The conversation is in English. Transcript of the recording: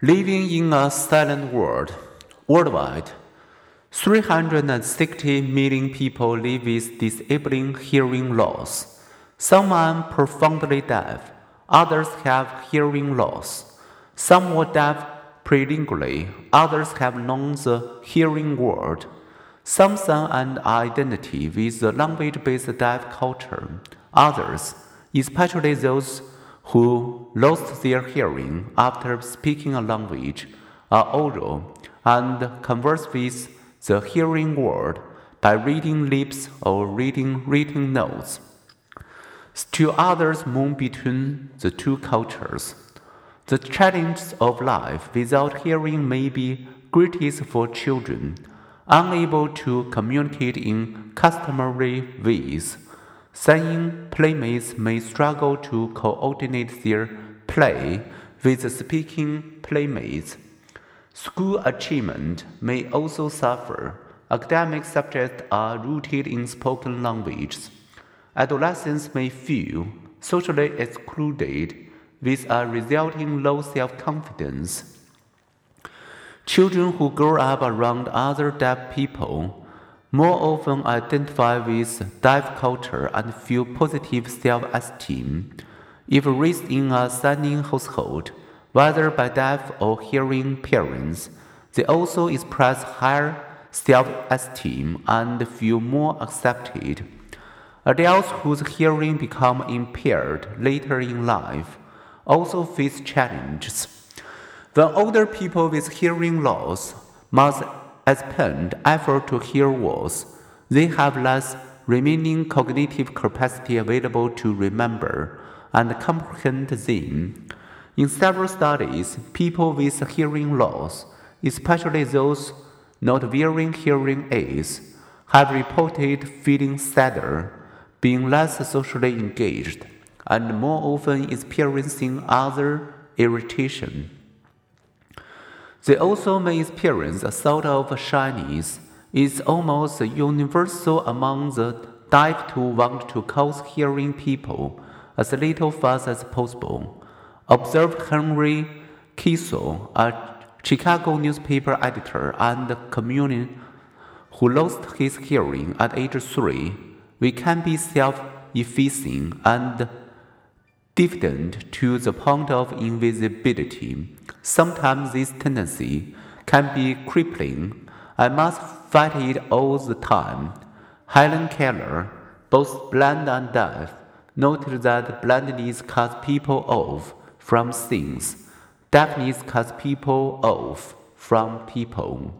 Living in a silent world. Worldwide, 360 million people live with disabling hearing loss. Some are profoundly deaf, others have hearing loss. Some were deaf prelingually, others have known the hearing word. Some son an identity with the language based deaf culture. Others, especially those who lost their hearing after speaking a language, are oral and converse with the hearing world by reading lips or reading written notes. Still others move between the two cultures. The challenges of life without hearing may be greatest for children, unable to communicate in customary ways Signing playmates may struggle to coordinate their play with speaking playmates. School achievement may also suffer. Academic subjects are rooted in spoken languages. Adolescents may feel socially excluded with a resulting low self confidence. Children who grow up around other deaf people more often identify with deaf culture and feel positive self-esteem. If raised in a signing household, whether by deaf or hearing parents, they also express higher self-esteem and feel more accepted. Adults whose hearing become impaired later in life also face challenges. The older people with hearing loss must expend effort to hear words, they have less remaining cognitive capacity available to remember and comprehend them. In several studies, people with hearing loss, especially those not wearing hearing aids, have reported feeling sadder, being less socially engaged, and more often experiencing other irritation. They also may experience a sort of shyness. It's almost universal among the deaf to want to cause hearing people as little fuss as possible. Observed Henry Kisor, a Chicago newspaper editor and comedian who lost his hearing at age three. We can be self-effacing and diffident to the point of invisibility. Sometimes this tendency can be crippling. I must fight it all the time. Helen Keller, both blind and deaf, noted that blindness cuts people off from things, deafness cuts people off from people.